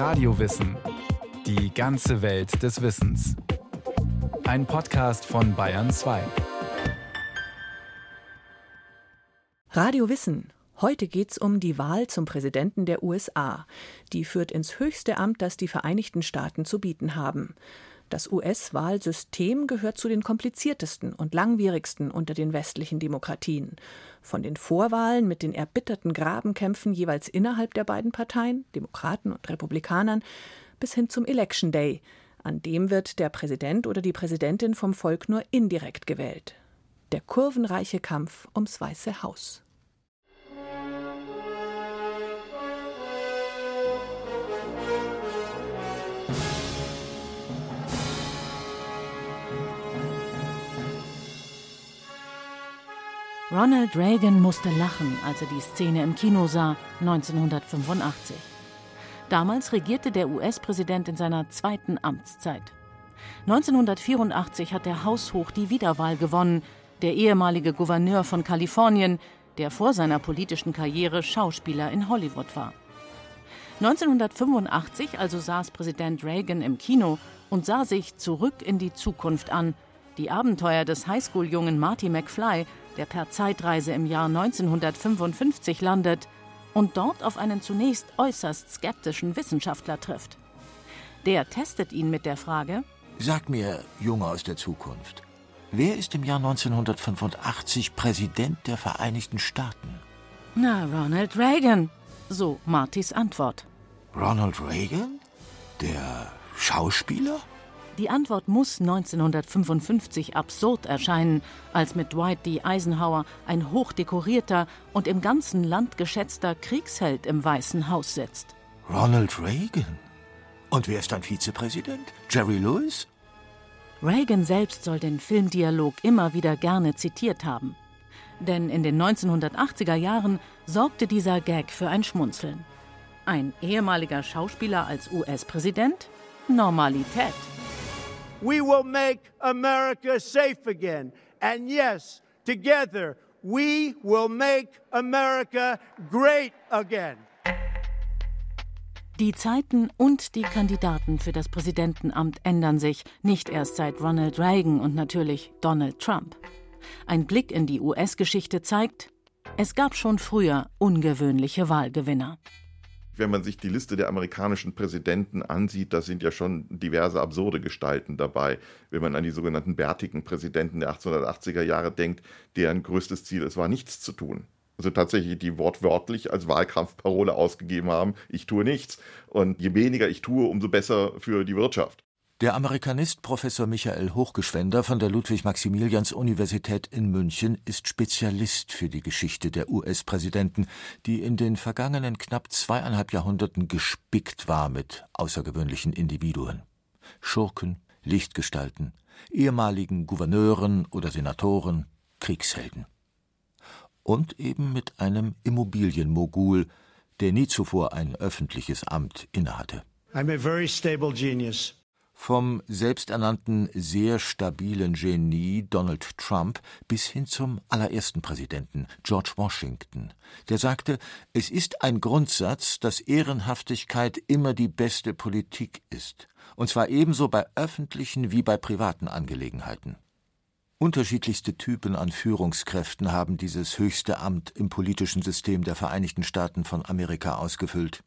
Radiowissen. Die ganze Welt des Wissens. Ein Podcast von Bayern 2. Radio Wissen. Heute geht's um die Wahl zum Präsidenten der USA. Die führt ins höchste Amt, das die Vereinigten Staaten zu bieten haben. Das US-Wahlsystem gehört zu den kompliziertesten und langwierigsten unter den westlichen Demokratien. Von den Vorwahlen mit den erbitterten Grabenkämpfen jeweils innerhalb der beiden Parteien, Demokraten und Republikanern, bis hin zum Election Day. An dem wird der Präsident oder die Präsidentin vom Volk nur indirekt gewählt. Der kurvenreiche Kampf ums Weiße Haus. Ronald Reagan musste lachen, als er die Szene im Kino sah, 1985. Damals regierte der US-Präsident in seiner zweiten Amtszeit. 1984 hat er haushoch die Wiederwahl gewonnen, der ehemalige Gouverneur von Kalifornien, der vor seiner politischen Karriere Schauspieler in Hollywood war. 1985 also saß Präsident Reagan im Kino und sah sich zurück in die Zukunft an, die Abenteuer des Highschool-Jungen Marty McFly der per Zeitreise im Jahr 1955 landet und dort auf einen zunächst äußerst skeptischen Wissenschaftler trifft. Der testet ihn mit der Frage: Sag mir, Junge aus der Zukunft, wer ist im Jahr 1985 Präsident der Vereinigten Staaten? Na, Ronald Reagan, so Martys Antwort. Ronald Reagan? Der Schauspieler? Die Antwort muss 1955 absurd erscheinen, als mit Dwight D. Eisenhower ein hochdekorierter und im ganzen Land geschätzter Kriegsheld im Weißen Haus sitzt. Ronald Reagan? Und wer ist dann Vizepräsident? Jerry Lewis? Reagan selbst soll den Filmdialog immer wieder gerne zitiert haben. Denn in den 1980er Jahren sorgte dieser Gag für ein Schmunzeln. Ein ehemaliger Schauspieler als US-Präsident? Normalität. We will make America safe again. And yes, together, we will make America great again. Die Zeiten und die Kandidaten für das Präsidentenamt ändern sich, nicht erst seit Ronald Reagan und natürlich Donald Trump. Ein Blick in die US-Geschichte zeigt, es gab schon früher ungewöhnliche Wahlgewinner wenn man sich die Liste der amerikanischen Präsidenten ansieht, da sind ja schon diverse absurde Gestalten dabei. Wenn man an die sogenannten bärtigen Präsidenten der 1880er Jahre denkt, deren größtes Ziel es war, nichts zu tun. Also tatsächlich, die wortwörtlich als Wahlkampfparole ausgegeben haben, ich tue nichts. Und je weniger ich tue, umso besser für die Wirtschaft. Der Amerikanist Professor Michael Hochgeschwender von der Ludwig-Maximilians-Universität in München ist Spezialist für die Geschichte der US-Präsidenten, die in den vergangenen knapp zweieinhalb Jahrhunderten gespickt war mit außergewöhnlichen Individuen. Schurken, Lichtgestalten, ehemaligen Gouverneuren oder Senatoren, Kriegshelden. Und eben mit einem Immobilienmogul, der nie zuvor ein öffentliches Amt innehatte. I'm a very stable genius. Vom selbsternannten sehr stabilen Genie Donald Trump bis hin zum allerersten Präsidenten George Washington, der sagte, es ist ein Grundsatz, dass Ehrenhaftigkeit immer die beste Politik ist, und zwar ebenso bei öffentlichen wie bei privaten Angelegenheiten. Unterschiedlichste Typen an Führungskräften haben dieses höchste Amt im politischen System der Vereinigten Staaten von Amerika ausgefüllt.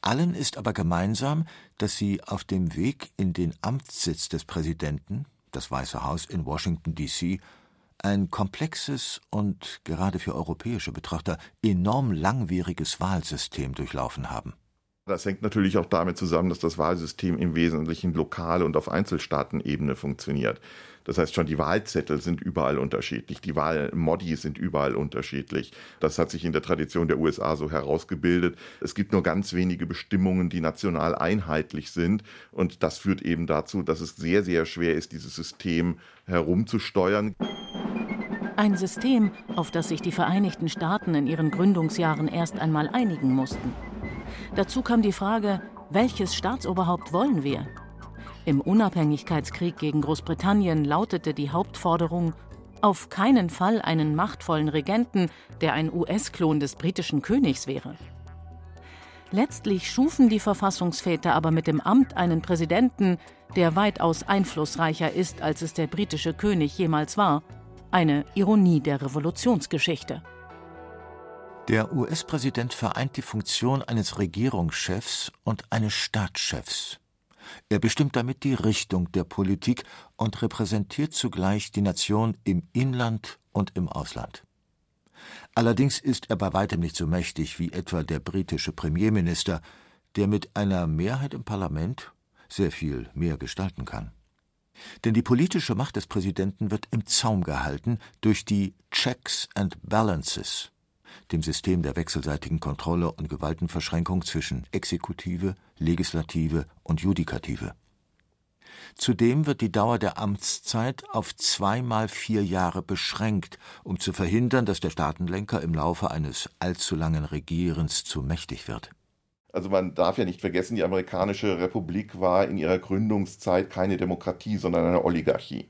Allen ist aber gemeinsam, dass sie auf dem Weg in den Amtssitz des Präsidenten, das Weiße Haus in Washington, D.C., ein komplexes und gerade für europäische Betrachter enorm langwieriges Wahlsystem durchlaufen haben. Das hängt natürlich auch damit zusammen, dass das Wahlsystem im Wesentlichen lokal und auf Einzelstaatenebene funktioniert. Das heißt schon, die Wahlzettel sind überall unterschiedlich, die Wahlmodi sind überall unterschiedlich. Das hat sich in der Tradition der USA so herausgebildet. Es gibt nur ganz wenige Bestimmungen, die national einheitlich sind. Und das führt eben dazu, dass es sehr, sehr schwer ist, dieses System herumzusteuern. Ein System, auf das sich die Vereinigten Staaten in ihren Gründungsjahren erst einmal einigen mussten. Dazu kam die Frage, welches Staatsoberhaupt wollen wir? Im Unabhängigkeitskrieg gegen Großbritannien lautete die Hauptforderung auf keinen Fall einen machtvollen Regenten, der ein US-Klon des britischen Königs wäre. Letztlich schufen die Verfassungsväter aber mit dem Amt einen Präsidenten, der weitaus einflussreicher ist, als es der britische König jemals war. Eine Ironie der Revolutionsgeschichte. Der US-Präsident vereint die Funktion eines Regierungschefs und eines Staatschefs. Er bestimmt damit die Richtung der Politik und repräsentiert zugleich die Nation im Inland und im Ausland. Allerdings ist er bei weitem nicht so mächtig wie etwa der britische Premierminister, der mit einer Mehrheit im Parlament sehr viel mehr gestalten kann. Denn die politische Macht des Präsidenten wird im Zaum gehalten durch die Checks and Balances, dem System der wechselseitigen Kontrolle und Gewaltenverschränkung zwischen Exekutive, Legislative und Judikative. Zudem wird die Dauer der Amtszeit auf zweimal vier Jahre beschränkt, um zu verhindern, dass der Staatenlenker im Laufe eines allzu langen Regierens zu mächtig wird. Also man darf ja nicht vergessen, die amerikanische Republik war in ihrer Gründungszeit keine Demokratie, sondern eine Oligarchie.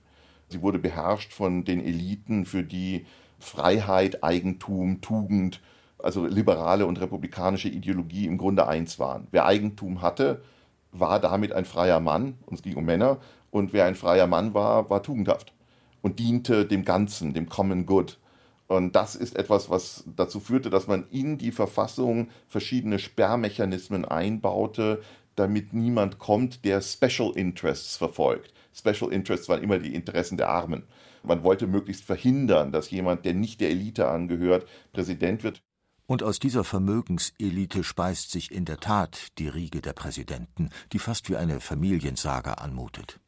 Sie wurde beherrscht von den Eliten, für die Freiheit, Eigentum, Tugend, also liberale und republikanische Ideologie im Grunde eins waren. Wer Eigentum hatte, war damit ein freier Mann, und es ging um Männer, und wer ein freier Mann war, war tugendhaft und diente dem Ganzen, dem Common Good. Und das ist etwas, was dazu führte, dass man in die Verfassung verschiedene Sperrmechanismen einbaute, damit niemand kommt, der Special Interests verfolgt. Special Interests waren immer die Interessen der Armen. Man wollte möglichst verhindern, dass jemand, der nicht der Elite angehört, Präsident wird. Und aus dieser Vermögenselite speist sich in der Tat die Riege der Präsidenten, die fast wie eine Familiensaga anmutet.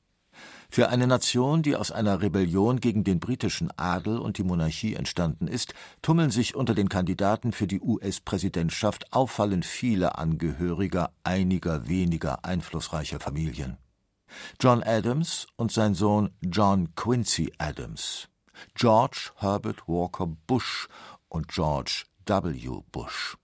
Für eine Nation, die aus einer Rebellion gegen den britischen Adel und die Monarchie entstanden ist, tummeln sich unter den Kandidaten für die US-Präsidentschaft auffallend viele Angehöriger einiger weniger einflussreicher Familien. John Adams und sein Sohn John Quincy Adams, George Herbert Walker Bush und George W. Bush,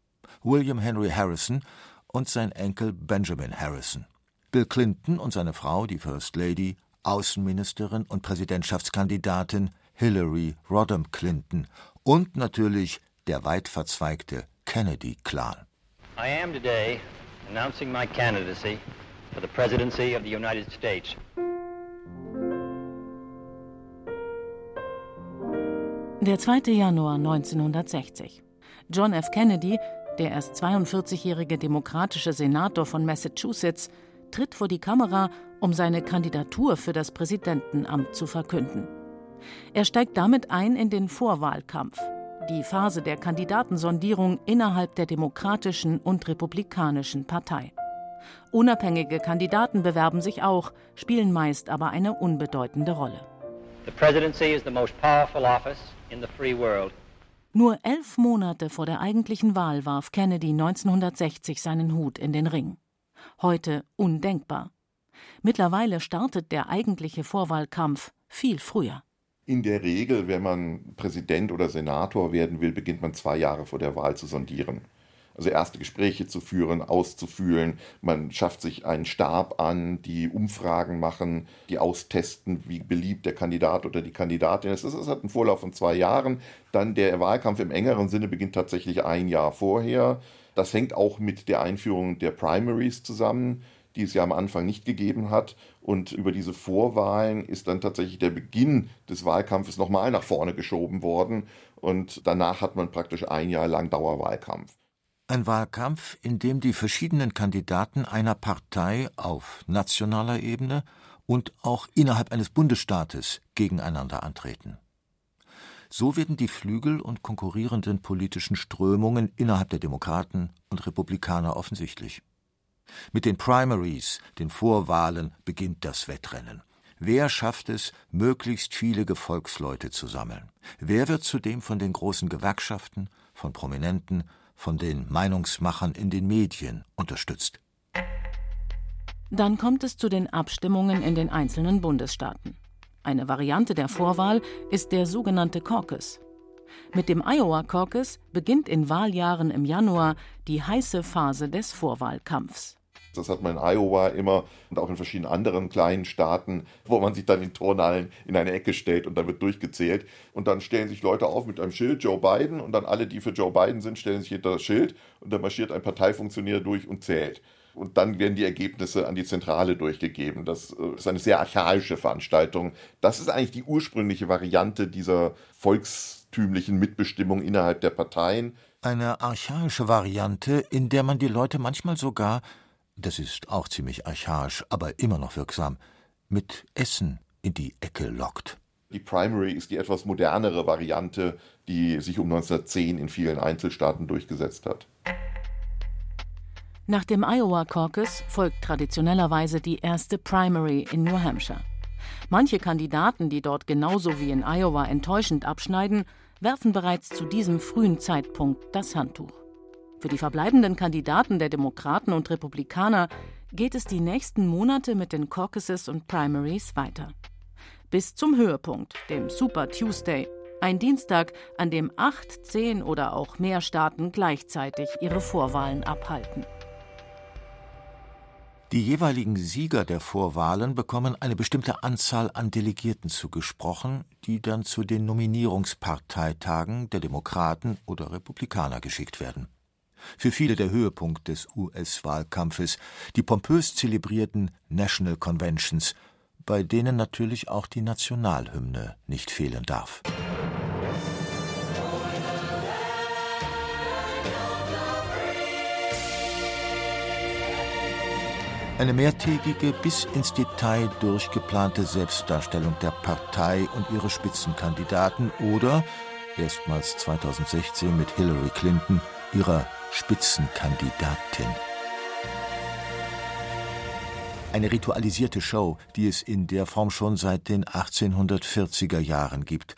William Henry Harrison und sein Enkel Benjamin Harrison, Bill Clinton und seine Frau, die First Lady, Außenministerin und Präsidentschaftskandidatin Hillary Rodham Clinton und natürlich der weit verzweigte Kennedy-Clan. I am today announcing my candidacy for the presidency of the United States. Der 2. Januar 1960. John F. Kennedy, der erst 42-jährige demokratische Senator von Massachusetts, tritt vor die Kamera, um seine Kandidatur für das Präsidentenamt zu verkünden. Er steigt damit ein in den Vorwahlkampf, die Phase der Kandidatensondierung innerhalb der Demokratischen und Republikanischen Partei. Unabhängige Kandidaten bewerben sich auch, spielen meist aber eine unbedeutende Rolle. Nur elf Monate vor der eigentlichen Wahl warf Kennedy 1960 seinen Hut in den Ring. Heute undenkbar. Mittlerweile startet der eigentliche Vorwahlkampf viel früher. In der Regel, wenn man Präsident oder Senator werden will, beginnt man zwei Jahre vor der Wahl zu sondieren also erste Gespräche zu führen, auszufühlen. Man schafft sich einen Stab an, die Umfragen machen, die austesten, wie beliebt der Kandidat oder die Kandidatin ist. Das hat einen Vorlauf von zwei Jahren. Dann der Wahlkampf im engeren Sinne beginnt tatsächlich ein Jahr vorher. Das hängt auch mit der Einführung der Primaries zusammen, die es ja am Anfang nicht gegeben hat. Und über diese Vorwahlen ist dann tatsächlich der Beginn des Wahlkampfes nochmal nach vorne geschoben worden. Und danach hat man praktisch ein Jahr lang Dauerwahlkampf. Ein Wahlkampf, in dem die verschiedenen Kandidaten einer Partei auf nationaler Ebene und auch innerhalb eines Bundesstaates gegeneinander antreten. So werden die Flügel und konkurrierenden politischen Strömungen innerhalb der Demokraten und Republikaner offensichtlich. Mit den Primaries, den Vorwahlen, beginnt das Wettrennen. Wer schafft es, möglichst viele Gefolgsleute zu sammeln? Wer wird zudem von den großen Gewerkschaften, von Prominenten von den Meinungsmachern in den Medien unterstützt. Dann kommt es zu den Abstimmungen in den einzelnen Bundesstaaten. Eine Variante der Vorwahl ist der sogenannte Caucus. Mit dem Iowa Caucus beginnt in Wahljahren im Januar die heiße Phase des Vorwahlkampfs. Das hat man in Iowa immer und auch in verschiedenen anderen kleinen Staaten, wo man sich dann in Turnhallen in eine Ecke stellt und dann wird durchgezählt. Und dann stellen sich Leute auf mit einem Schild Joe Biden und dann alle, die für Joe Biden sind, stellen sich hinter das Schild und dann marschiert ein Parteifunktionär durch und zählt. Und dann werden die Ergebnisse an die Zentrale durchgegeben. Das äh, ist eine sehr archaische Veranstaltung. Das ist eigentlich die ursprüngliche Variante dieser volkstümlichen Mitbestimmung innerhalb der Parteien. Eine archaische Variante, in der man die Leute manchmal sogar das ist auch ziemlich archaisch, aber immer noch wirksam, mit Essen in die Ecke lockt. Die Primary ist die etwas modernere Variante, die sich um 1910 in vielen Einzelstaaten durchgesetzt hat. Nach dem Iowa Caucus folgt traditionellerweise die erste Primary in New Hampshire. Manche Kandidaten, die dort genauso wie in Iowa enttäuschend abschneiden, werfen bereits zu diesem frühen Zeitpunkt das Handtuch. Für die verbleibenden Kandidaten der Demokraten und Republikaner geht es die nächsten Monate mit den Caucuses und Primaries weiter. Bis zum Höhepunkt, dem Super Tuesday, ein Dienstag, an dem acht, zehn oder auch mehr Staaten gleichzeitig ihre Vorwahlen abhalten. Die jeweiligen Sieger der Vorwahlen bekommen eine bestimmte Anzahl an Delegierten zugesprochen, die dann zu den Nominierungsparteitagen der Demokraten oder Republikaner geschickt werden für viele der Höhepunkt des US-Wahlkampfes, die pompös zelebrierten National Conventions, bei denen natürlich auch die Nationalhymne nicht fehlen darf. Eine mehrtägige, bis ins Detail durchgeplante Selbstdarstellung der Partei und ihre Spitzenkandidaten oder, erstmals 2016 mit Hillary Clinton, ihrer Spitzenkandidatin. Eine ritualisierte Show, die es in der Form schon seit den 1840er Jahren gibt.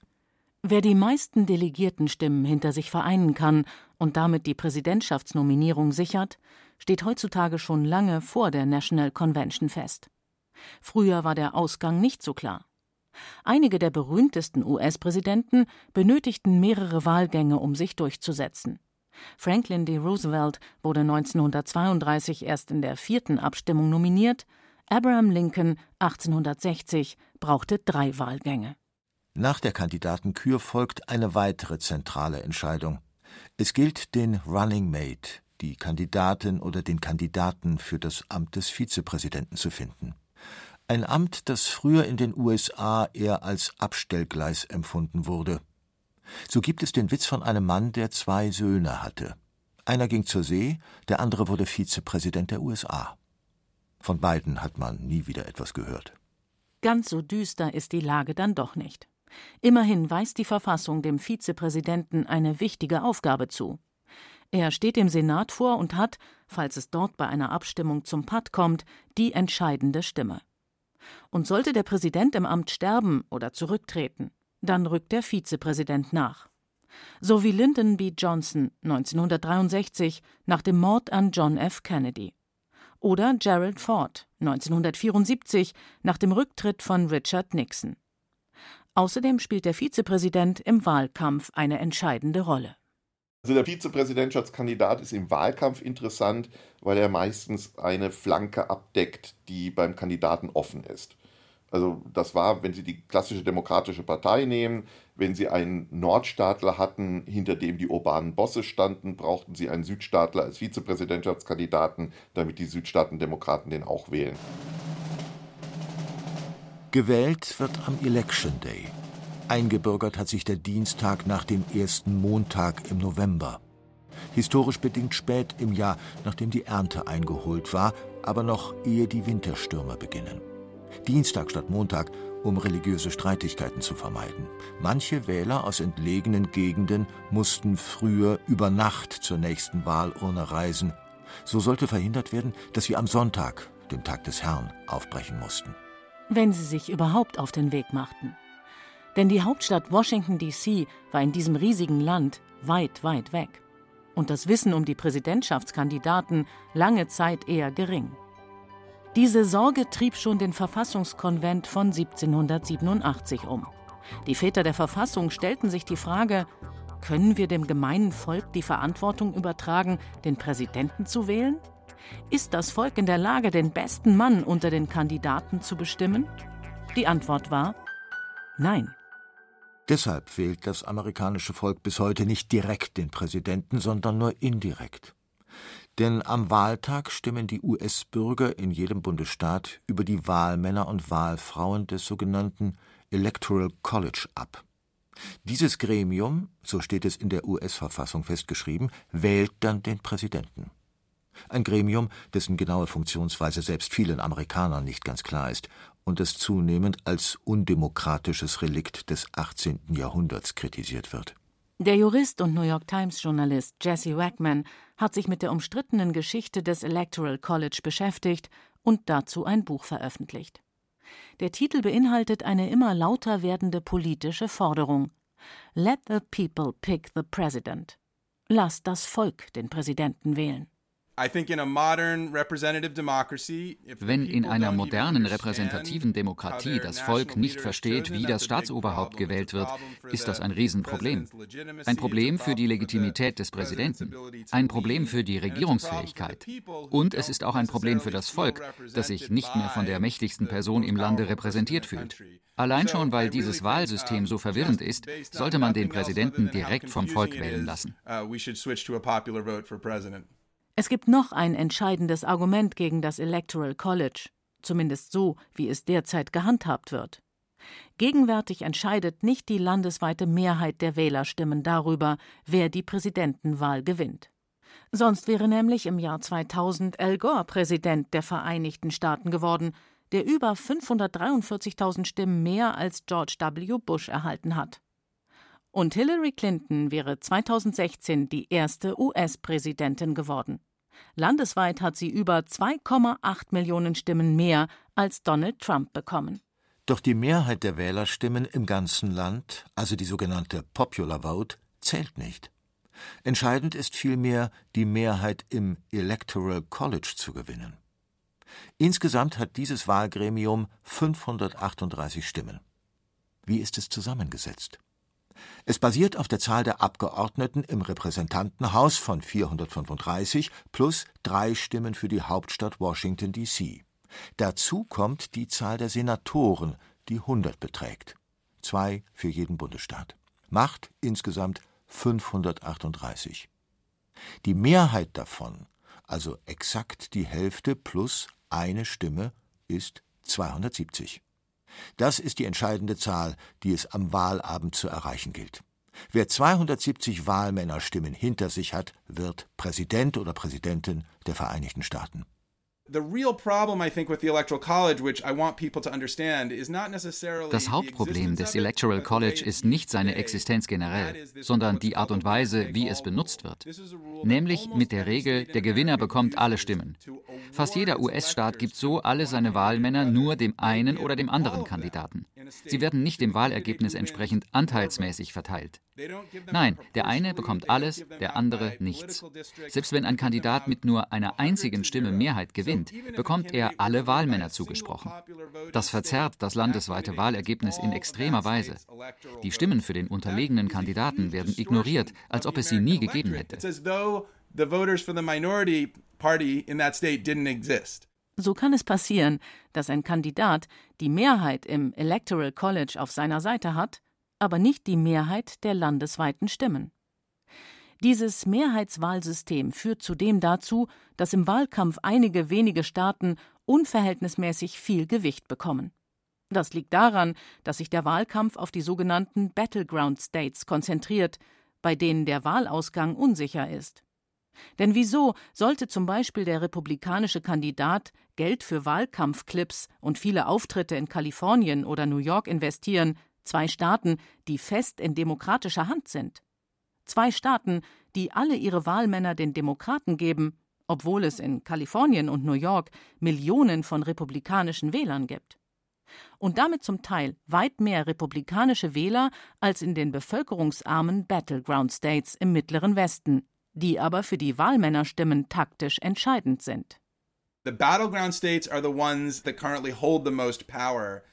Wer die meisten Delegiertenstimmen hinter sich vereinen kann und damit die Präsidentschaftsnominierung sichert, steht heutzutage schon lange vor der National Convention fest. Früher war der Ausgang nicht so klar. Einige der berühmtesten US-Präsidenten benötigten mehrere Wahlgänge, um sich durchzusetzen. Franklin D. Roosevelt wurde 1932 erst in der vierten Abstimmung nominiert, Abraham Lincoln 1860 brauchte drei Wahlgänge. Nach der Kandidatenkür folgt eine weitere zentrale Entscheidung. Es gilt, den Running Mate, die Kandidatin oder den Kandidaten für das Amt des Vizepräsidenten zu finden. Ein Amt, das früher in den USA eher als Abstellgleis empfunden wurde. So gibt es den Witz von einem Mann, der zwei Söhne hatte. Einer ging zur See, der andere wurde Vizepräsident der USA. Von beiden hat man nie wieder etwas gehört. Ganz so düster ist die Lage dann doch nicht. Immerhin weist die Verfassung dem Vizepräsidenten eine wichtige Aufgabe zu. Er steht dem Senat vor und hat, falls es dort bei einer Abstimmung zum Patt kommt, die entscheidende Stimme. Und sollte der Präsident im Amt sterben oder zurücktreten, dann rückt der Vizepräsident nach. So wie Lyndon B. Johnson 1963 nach dem Mord an John F. Kennedy. Oder Gerald Ford 1974 nach dem Rücktritt von Richard Nixon. Außerdem spielt der Vizepräsident im Wahlkampf eine entscheidende Rolle. Also der Vizepräsidentschaftskandidat ist im Wahlkampf interessant, weil er meistens eine Flanke abdeckt, die beim Kandidaten offen ist. Also das war, wenn Sie die klassische demokratische Partei nehmen, wenn Sie einen Nordstaatler hatten, hinter dem die urbanen Bosse standen, brauchten Sie einen Südstaatler als Vizepräsidentschaftskandidaten, damit die Südstaatendemokraten den auch wählen. Gewählt wird am Election Day. Eingebürgert hat sich der Dienstag nach dem ersten Montag im November. Historisch bedingt spät im Jahr, nachdem die Ernte eingeholt war, aber noch ehe die Winterstürme beginnen. Dienstag statt Montag, um religiöse Streitigkeiten zu vermeiden. Manche Wähler aus entlegenen Gegenden mussten früher über Nacht zur nächsten Wahlurne reisen. So sollte verhindert werden, dass sie am Sonntag, dem Tag des Herrn, aufbrechen mussten. Wenn sie sich überhaupt auf den Weg machten. Denn die Hauptstadt Washington, D.C. war in diesem riesigen Land weit, weit weg. Und das Wissen um die Präsidentschaftskandidaten lange Zeit eher gering. Diese Sorge trieb schon den Verfassungskonvent von 1787 um. Die Väter der Verfassung stellten sich die Frage, können wir dem gemeinen Volk die Verantwortung übertragen, den Präsidenten zu wählen? Ist das Volk in der Lage, den besten Mann unter den Kandidaten zu bestimmen? Die Antwort war Nein. Deshalb wählt das amerikanische Volk bis heute nicht direkt den Präsidenten, sondern nur indirekt. Denn am Wahltag stimmen die US-Bürger in jedem Bundesstaat über die Wahlmänner und Wahlfrauen des sogenannten Electoral College ab. Dieses Gremium, so steht es in der US-Verfassung festgeschrieben, wählt dann den Präsidenten. Ein Gremium, dessen genaue Funktionsweise selbst vielen Amerikanern nicht ganz klar ist und das zunehmend als undemokratisches Relikt des 18. Jahrhunderts kritisiert wird. Der Jurist und New York Times-Journalist Jesse Wackman hat sich mit der umstrittenen Geschichte des Electoral College beschäftigt und dazu ein Buch veröffentlicht. Der Titel beinhaltet eine immer lauter werdende politische Forderung Let the people pick the president. Lass das Volk den Präsidenten wählen. Wenn in einer modernen repräsentativen Demokratie das Volk nicht versteht, wie das Staatsoberhaupt gewählt wird, ist das ein Riesenproblem. Ein Problem für die Legitimität des Präsidenten, ein Problem für die Regierungsfähigkeit. Und es ist auch ein Problem für das Volk, das sich nicht mehr von der mächtigsten Person im Lande repräsentiert fühlt. Allein schon, weil dieses Wahlsystem so verwirrend ist, sollte man den Präsidenten direkt vom Volk wählen lassen. Es gibt noch ein entscheidendes Argument gegen das Electoral College, zumindest so, wie es derzeit gehandhabt wird. Gegenwärtig entscheidet nicht die landesweite Mehrheit der Wählerstimmen darüber, wer die Präsidentenwahl gewinnt. Sonst wäre nämlich im Jahr 2000 Al Gore Präsident der Vereinigten Staaten geworden, der über 543.000 Stimmen mehr als George W. Bush erhalten hat. Und Hillary Clinton wäre 2016 die erste US-Präsidentin geworden. Landesweit hat sie über 2,8 Millionen Stimmen mehr als Donald Trump bekommen. Doch die Mehrheit der Wählerstimmen im ganzen Land, also die sogenannte Popular Vote, zählt nicht. Entscheidend ist vielmehr, die Mehrheit im Electoral College zu gewinnen. Insgesamt hat dieses Wahlgremium 538 Stimmen. Wie ist es zusammengesetzt? Es basiert auf der Zahl der Abgeordneten im Repräsentantenhaus von 435 plus drei Stimmen für die Hauptstadt Washington, D.C. Dazu kommt die Zahl der Senatoren, die 100 beträgt. Zwei für jeden Bundesstaat. Macht insgesamt 538. Die Mehrheit davon, also exakt die Hälfte plus eine Stimme, ist 270. Das ist die entscheidende Zahl, die es am Wahlabend zu erreichen gilt. Wer 270 Wahlmännerstimmen hinter sich hat, wird Präsident oder Präsidentin der Vereinigten Staaten. Das Hauptproblem des Electoral College ist nicht seine Existenz generell, sondern die Art und Weise, wie es benutzt wird. Nämlich mit der Regel, der Gewinner bekommt alle Stimmen. Fast jeder US-Staat gibt so alle seine Wahlmänner nur dem einen oder dem anderen Kandidaten. Sie werden nicht dem Wahlergebnis entsprechend anteilsmäßig verteilt. Nein, der eine bekommt alles, der andere nichts. Selbst wenn ein Kandidat mit nur einer einzigen Stimme Mehrheit gewinnt, bekommt er alle Wahlmänner zugesprochen. Das verzerrt das landesweite Wahlergebnis in extremer Weise. Die Stimmen für den unterlegenen Kandidaten werden ignoriert, als ob es sie nie gegeben hätte. So kann es passieren, dass ein Kandidat die Mehrheit im Electoral College auf seiner Seite hat, aber nicht die Mehrheit der landesweiten Stimmen. Dieses Mehrheitswahlsystem führt zudem dazu, dass im Wahlkampf einige wenige Staaten unverhältnismäßig viel Gewicht bekommen. Das liegt daran, dass sich der Wahlkampf auf die sogenannten Battleground States konzentriert, bei denen der Wahlausgang unsicher ist. Denn wieso sollte zum Beispiel der republikanische Kandidat Geld für Wahlkampfclips und viele Auftritte in Kalifornien oder New York investieren, Zwei Staaten, die fest in demokratischer Hand sind. Zwei Staaten, die alle ihre Wahlmänner den Demokraten geben, obwohl es in Kalifornien und New York Millionen von republikanischen Wählern gibt. Und damit zum Teil weit mehr republikanische Wähler als in den bevölkerungsarmen Battleground States im mittleren Westen, die aber für die Wahlmännerstimmen taktisch entscheidend sind.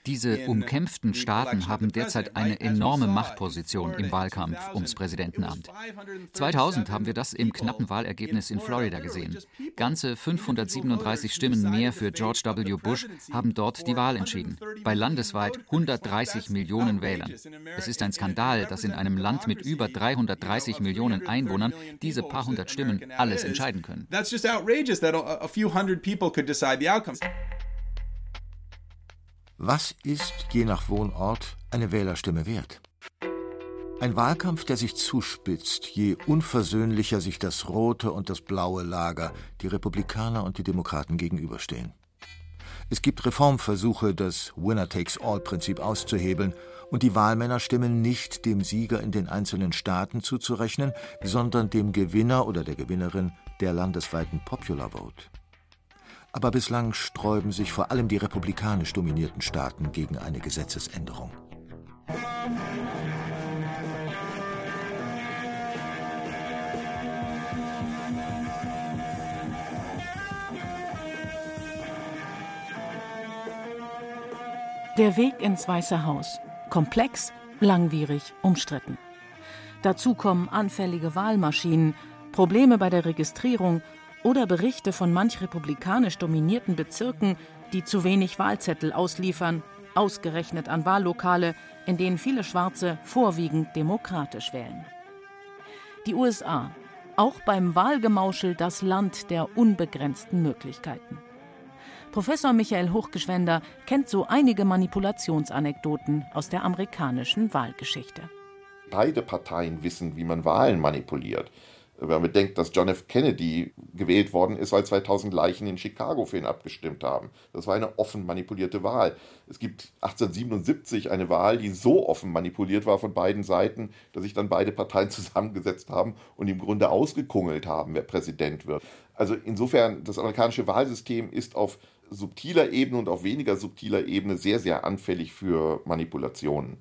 Diese umkämpften Staaten haben derzeit eine enorme Machtposition im Wahlkampf ums Präsidentenamt. 2000 haben wir das im knappen Wahlergebnis in Florida gesehen. Ganze 537 Stimmen mehr für George W. Bush haben dort die Wahl entschieden. Bei landesweit 130 Millionen Wählern. Es ist ein Skandal, dass in einem Land mit über 330 Millionen Einwohnern diese paar hundert Stimmen alles entscheiden können. People could decide the outcomes. Was ist je nach Wohnort eine Wählerstimme wert? Ein Wahlkampf, der sich zuspitzt, je unversöhnlicher sich das rote und das blaue Lager, die Republikaner und die Demokraten gegenüberstehen. Es gibt Reformversuche, das Winner-takes-all-Prinzip auszuhebeln und die Wahlmänner stimmen nicht dem Sieger in den einzelnen Staaten zuzurechnen, sondern dem Gewinner oder der Gewinnerin der landesweiten Popular Vote aber bislang sträuben sich vor allem die republikanisch dominierten Staaten gegen eine Gesetzesänderung. Der Weg ins Weiße Haus. Komplex, langwierig, umstritten. Dazu kommen anfällige Wahlmaschinen, Probleme bei der Registrierung oder Berichte von manch republikanisch dominierten Bezirken, die zu wenig Wahlzettel ausliefern, ausgerechnet an Wahllokale, in denen viele Schwarze vorwiegend demokratisch wählen. Die USA, auch beim Wahlgemauschel das Land der unbegrenzten Möglichkeiten. Professor Michael Hochgeschwender kennt so einige Manipulationsanekdoten aus der amerikanischen Wahlgeschichte. Beide Parteien wissen, wie man Wahlen manipuliert wenn man bedenkt, dass John F. Kennedy gewählt worden ist, weil 2000 Leichen in Chicago für ihn abgestimmt haben. Das war eine offen manipulierte Wahl. Es gibt 1877 eine Wahl, die so offen manipuliert war von beiden Seiten, dass sich dann beide Parteien zusammengesetzt haben und im Grunde ausgekungelt haben, wer Präsident wird. Also insofern, das amerikanische Wahlsystem ist auf subtiler Ebene und auf weniger subtiler Ebene sehr, sehr anfällig für Manipulationen.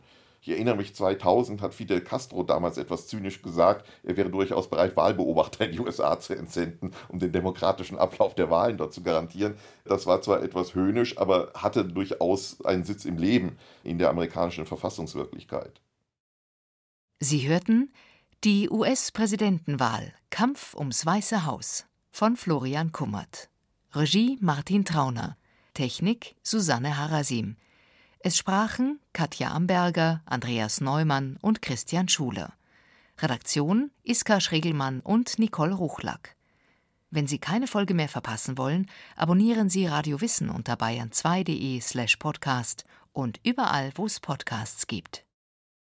Ich erinnere mich, 2000 hat Fidel Castro damals etwas zynisch gesagt, er wäre durchaus bereit, Wahlbeobachter in die USA zu entsenden, um den demokratischen Ablauf der Wahlen dort zu garantieren. Das war zwar etwas höhnisch, aber hatte durchaus einen Sitz im Leben in der amerikanischen Verfassungswirklichkeit. Sie hörten die US-Präsidentenwahl Kampf ums Weiße Haus von Florian Kummert. Regie Martin Trauner. Technik Susanne Harasim. Es sprachen Katja Amberger, Andreas Neumann und Christian Schuler. Redaktion Iska Schregelmann und Nicole Ruchlack. Wenn Sie keine Folge mehr verpassen wollen, abonnieren Sie Radio Wissen unter bayern2.de slash podcast und überall, wo es Podcasts gibt.